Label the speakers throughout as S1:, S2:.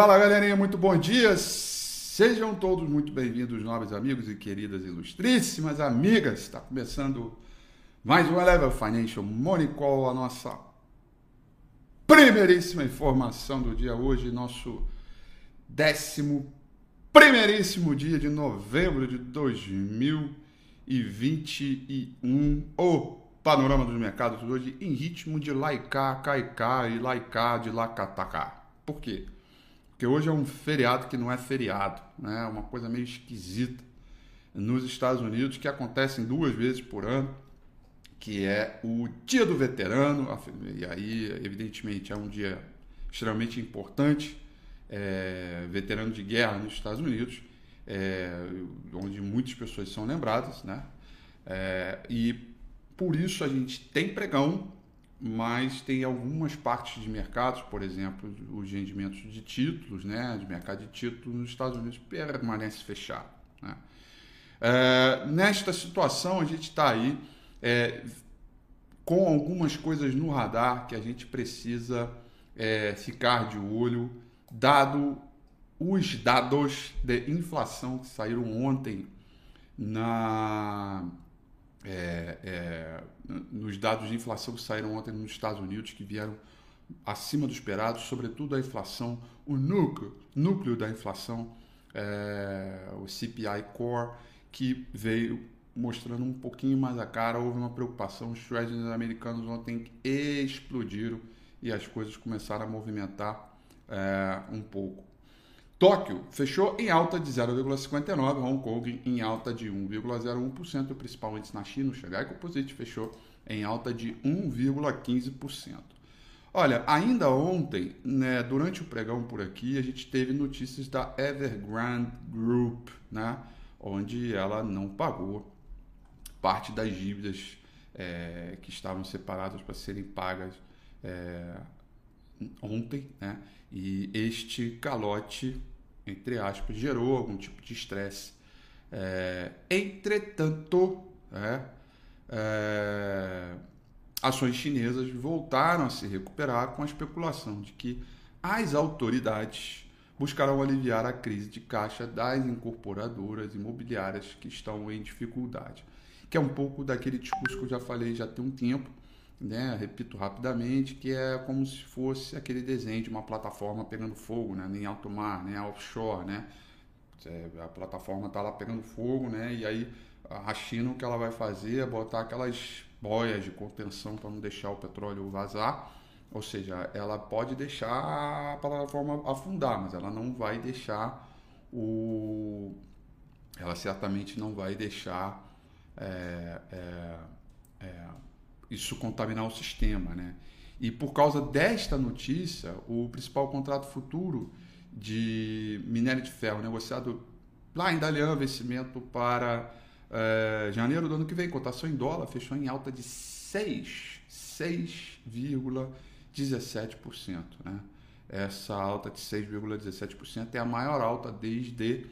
S1: Fala galerinha, muito bom dia. Sejam todos muito bem-vindos, nobres amigos e queridas ilustríssimas amigas. Está começando mais um Level Financial Money Call, a nossa primeiríssima informação do dia hoje, nosso décimo primeiríssimo dia de novembro de 2021. O panorama dos mercados hoje em ritmo de laicá, caicá e laicá de lacatacá. Por quê? Porque hoje é um feriado que não é feriado, né? É uma coisa meio esquisita nos Estados Unidos que acontecem duas vezes por ano, que é o Dia do Veterano, e aí, evidentemente, é um dia extremamente importante, é, veterano de guerra nos Estados Unidos, é, onde muitas pessoas são lembradas, né? É, e por isso a gente tem pregão mas tem algumas partes de mercados, por exemplo, os rendimentos de títulos, né, de mercado de títulos nos Estados Unidos permanece fechado. Né? É, nesta situação, a gente está aí é, com algumas coisas no radar que a gente precisa é, ficar de olho, dado os dados de inflação que saíram ontem na é, é, nos dados de inflação que saíram ontem nos Estados Unidos, que vieram acima do esperado, sobretudo a inflação, o núcleo, núcleo da inflação, é, o CPI Core, que veio mostrando um pouquinho mais a cara. Houve uma preocupação, os treasuries americanos ontem explodiram e as coisas começaram a movimentar é, um pouco. Tóquio fechou em alta de 0,59, Hong Kong em alta de 1,01%, o principal índice na China, o Shanghai Composite, fechou em alta de 1,15%. Olha, ainda ontem, né, durante o pregão por aqui, a gente teve notícias da Evergrande Group, né, onde ela não pagou parte das dívidas é, que estavam separadas para serem pagas é, ontem, né, e este calote entre aspas, gerou algum tipo de estresse. É, entretanto, é, é, ações chinesas voltaram a se recuperar com a especulação de que as autoridades buscarão aliviar a crise de caixa das incorporadoras imobiliárias que estão em dificuldade. Que é um pouco daquele discurso que eu já falei já tem um tempo, né? repito rapidamente, que é como se fosse aquele desenho de uma plataforma pegando fogo, né? nem alto mar, nem offshore, né? É, a plataforma está lá pegando fogo, né? E aí a China o que ela vai fazer é botar aquelas boias de contenção para não deixar o petróleo vazar. Ou seja, ela pode deixar a plataforma afundar, mas ela não vai deixar o. Ela certamente não vai deixar é, é, é, isso contaminar o sistema, né? E por causa desta notícia, o principal contrato futuro de minério de ferro negociado lá em Dalian, vencimento para é, janeiro do ano que vem, cotação em dólar, fechou em alta de 6, 6,17%. Né? Essa alta de 6,17% é a maior alta desde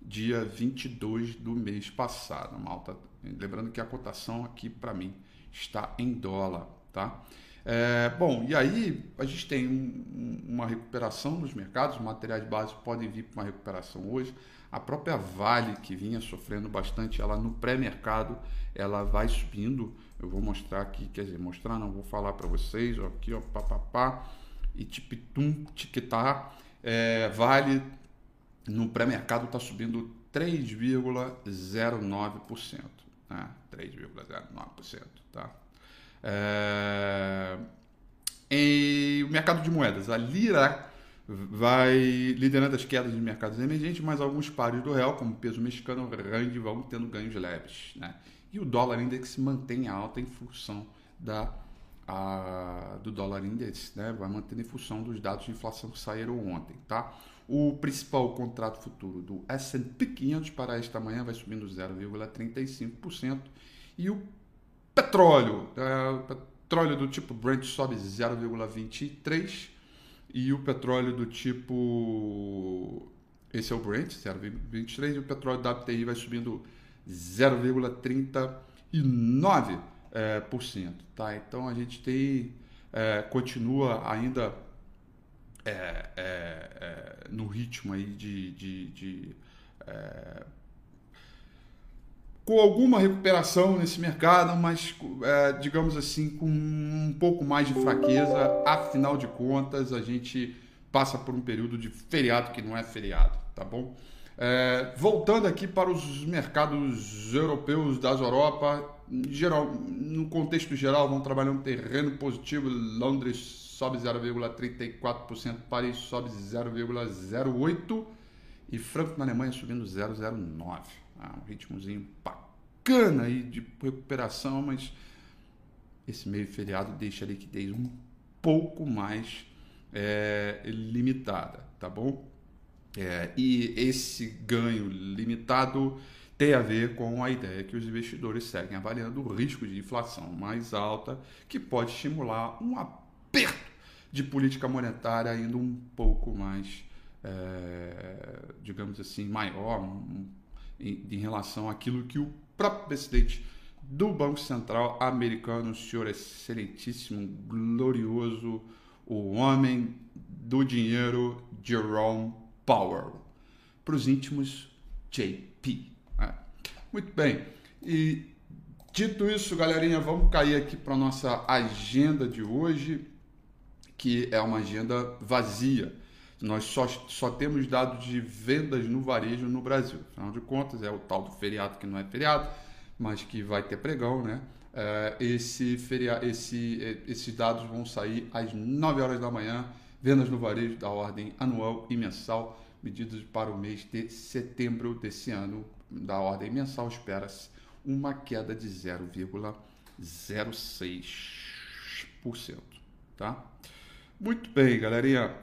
S1: dia 22 do mês passado. Uma alta, lembrando que a cotação aqui para mim está em dólar, tá? É, bom, e aí a gente tem um, uma recuperação nos mercados, os materiais básicos podem vir para uma recuperação hoje. A própria Vale, que vinha sofrendo bastante, ela no pré-mercado, ela vai subindo. Eu vou mostrar aqui, quer dizer, mostrar, não vou falar para vocês, ó, aqui, ó, papapá, e tipitum, tiquitá. É, vale no pré-mercado está subindo 3,09%. Né? 3,09%. Tá? É... Em o mercado de moedas, a lira vai liderando as quedas de mercados emergentes, mas alguns pares do real, como peso mexicano, rand, vão tendo ganhos leves. Né? E o dólar index mantém alta em função da, a, do dólar index, né? vai mantendo em função dos dados de inflação que saíram ontem. Tá? O principal contrato futuro do S&P 500 para esta manhã vai subindo 0,35% e o petróleo, é, o petróleo do tipo Brent sobe 0,23 e o petróleo do tipo esse é o Brent 0,23 e o petróleo WTI vai subindo 0,39%, é, tá? Então a gente tem é, continua ainda é, é, é, no ritmo aí de, de, de é, com alguma recuperação nesse mercado, mas é, digamos assim com um pouco mais de fraqueza. Afinal de contas, a gente passa por um período de feriado que não é feriado, tá bom? É, voltando aqui para os mercados europeus das Europa, geral, no contexto geral, vão trabalhar um terreno positivo. Londres sobe 0,34%, Paris sobe 0,08% e Frankfurt na Alemanha subindo 0,09%. Ah, um ritmozinho bacana aí de recuperação, mas esse meio feriado deixa a liquidez um pouco mais é, limitada, tá bom? É, e esse ganho limitado tem a ver com a ideia que os investidores seguem avaliando o risco de inflação mais alta, que pode estimular um aperto de política monetária ainda um pouco mais, é, digamos assim, maior em, em, relação àquilo que o próprio presidente do Banco Central americano, o senhor excelentíssimo, glorioso, o homem do dinheiro, Jerome Power. Para os íntimos, JP. É. Muito bem. E dito isso, galerinha, vamos cair aqui para nossa agenda de hoje, que é uma agenda vazia. Nós só, só temos dados de vendas no varejo no Brasil. Afinal de contas, é o tal do feriado que não é feriado, mas que vai ter pregão, né? É, esse feria, esse, é, esses dados vão sair às 9 horas da manhã vendas no varejo da ordem anual e mensal, medidas para o mês de setembro desse ano, da ordem mensal, espera-se uma queda de 0,06%. Tá? Muito bem, galerinha.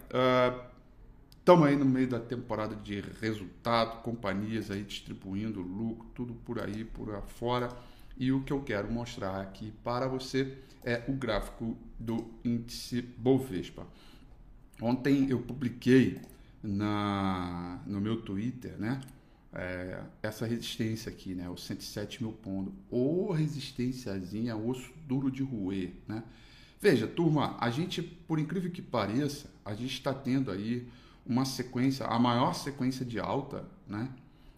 S1: Estamos uh, aí no meio da temporada de resultado, companhias aí distribuindo lucro, tudo por aí, por fora. E o que eu quero mostrar aqui para você é o gráfico do índice Bovespa. Ontem eu publiquei na, no meu Twitter, né? É, essa resistência aqui, né? Os 107 mil pontos. Ou resistênciazinha, osso duro de roer, né? Veja, turma, a gente, por incrível que pareça, a gente está tendo aí uma sequência, a maior sequência de alta, né?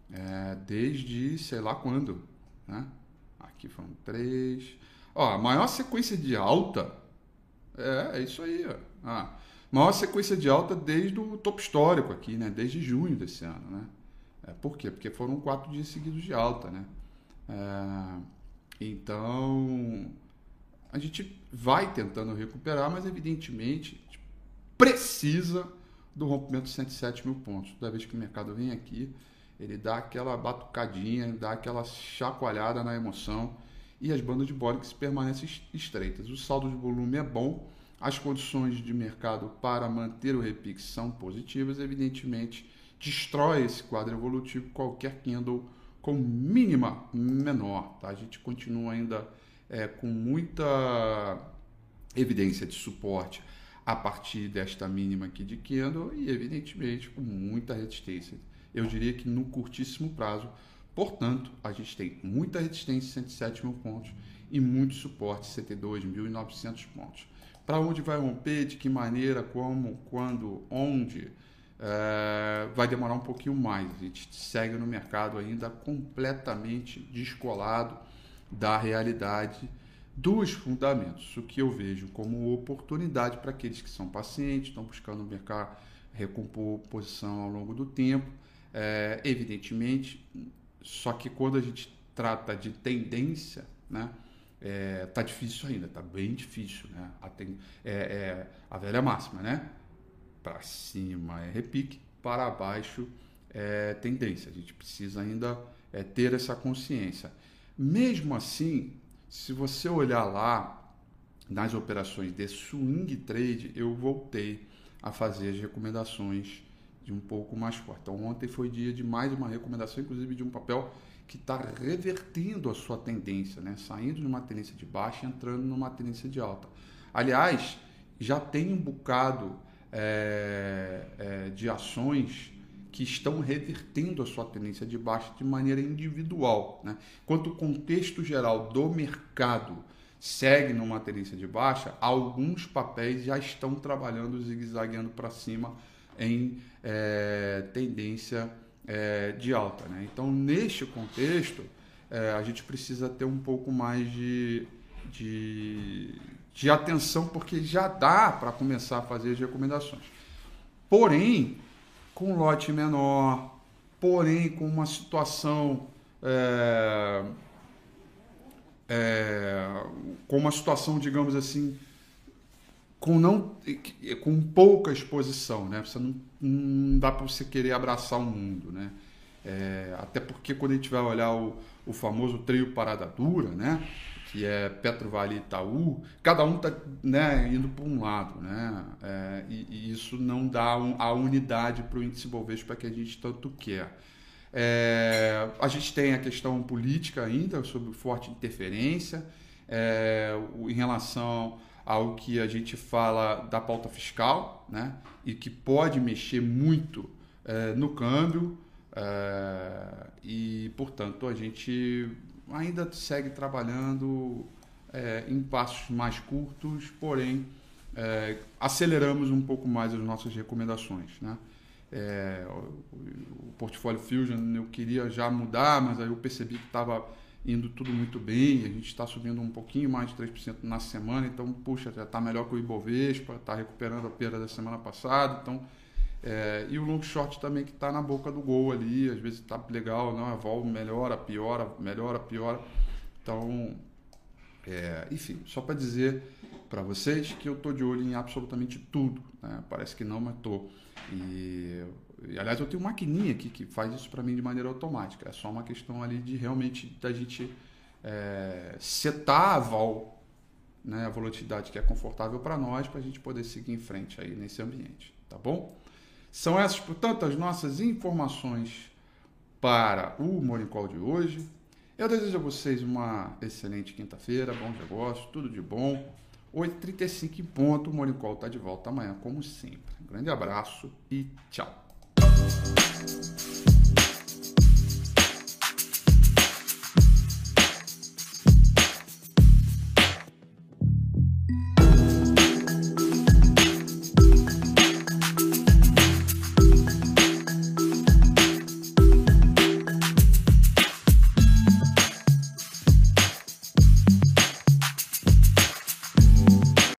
S1: É, desde sei lá quando, né? Aqui foram três. Ó, a maior sequência de alta é, é isso aí, ó. Ah, maior sequência de alta desde o topo histórico aqui, né? Desde junho desse ano, né? É, por quê? Porque foram quatro dias seguidos de alta, né? É, então, a gente vai tentando recuperar, mas evidentemente precisa do rompimento de 107 mil pontos. Toda vez que o mercado vem aqui, ele dá aquela batucadinha, dá aquela chacoalhada na emoção e as bandas de Bollinger permanecem estreitas. O saldo de volume é bom, as condições de mercado para manter o repique são positivas, evidentemente destrói esse quadro evolutivo qualquer candle com mínima menor. Tá? A gente continua ainda é, com muita evidência de suporte a partir desta mínima aqui de candle e evidentemente com muita resistência. Eu diria que no curtíssimo prazo, portanto, a gente tem muita resistência 107 mil pontos e muito suporte 72.900 pontos para onde vai romper, de que maneira, como, quando, onde, é, vai demorar um pouquinho mais. A gente segue no mercado ainda completamente descolado da realidade dos fundamentos, o que eu vejo como oportunidade para aqueles que são pacientes, estão buscando mercado, recompor posição ao longo do tempo. É, evidentemente, só que quando a gente trata de tendência, né? é, tá difícil ainda, tá bem difícil, né? A, tem, é, é, a velha máxima, né? Para cima é repique, para baixo é tendência. A gente precisa ainda é, ter essa consciência. Mesmo assim, se você olhar lá nas operações de swing trade, eu voltei a fazer as recomendações de um pouco mais forte. Então, ontem foi dia de mais uma recomendação, inclusive de um papel que está revertendo a sua tendência, né? saindo de uma tendência de baixa e entrando numa tendência de alta. Aliás, já tem um bocado é, é, de ações que estão revertendo a sua tendência de baixa de maneira individual. Né? Enquanto o contexto geral do mercado segue numa tendência de baixa, alguns papéis já estão trabalhando zigue-zagueando para cima em é, tendência é, de alta. Né? Então, neste contexto, é, a gente precisa ter um pouco mais de, de, de atenção, porque já dá para começar a fazer as recomendações. Porém, com lote menor, porém com uma situação é, é, com uma situação, digamos assim, com não com pouca exposição, né? Você não, não dá para você querer abraçar o mundo, né? É, até porque quando a gente vai olhar o, o famoso trio parada dura, né? Que é Petro Vale e Itaú, cada um está né, indo para um lado, né? É, e, e, isso não dá um, a unidade para o índice Bovespa que a gente tanto quer. É, a gente tem a questão política ainda, sobre forte interferência é, em relação ao que a gente fala da pauta fiscal, né? E que pode mexer muito é, no câmbio é, e, portanto, a gente ainda segue trabalhando é, em passos mais curtos, porém é, aceleramos um pouco mais as nossas recomendações, né? É, o, o portfólio Fusion eu queria já mudar, mas aí eu percebi que estava indo tudo muito bem, a gente está subindo um pouquinho mais de 3% na semana, então, puxa, já está melhor que o Ibovespa, está recuperando a perda da semana passada, então, é, e o long short também que está na boca do gol ali, às vezes está legal, não, a vol melhora, piora, melhora, piora, então, é, enfim, só para dizer para vocês que eu estou de olho em absolutamente tudo, né? parece que não, mas estou, e e, aliás, eu tenho uma maquininha aqui que faz isso para mim de maneira automática. É só uma questão ali de realmente da gente é, setar a vol, né, a volatilidade que é confortável para nós, para a gente poder seguir em frente aí nesse ambiente, tá bom? São essas, portanto, as nossas informações para o Morning Call de hoje. Eu desejo a vocês uma excelente quinta-feira, bom negócio, tudo de bom. 8h35 em ponto, o Call está de volta amanhã, como sempre. Um grande abraço e tchau.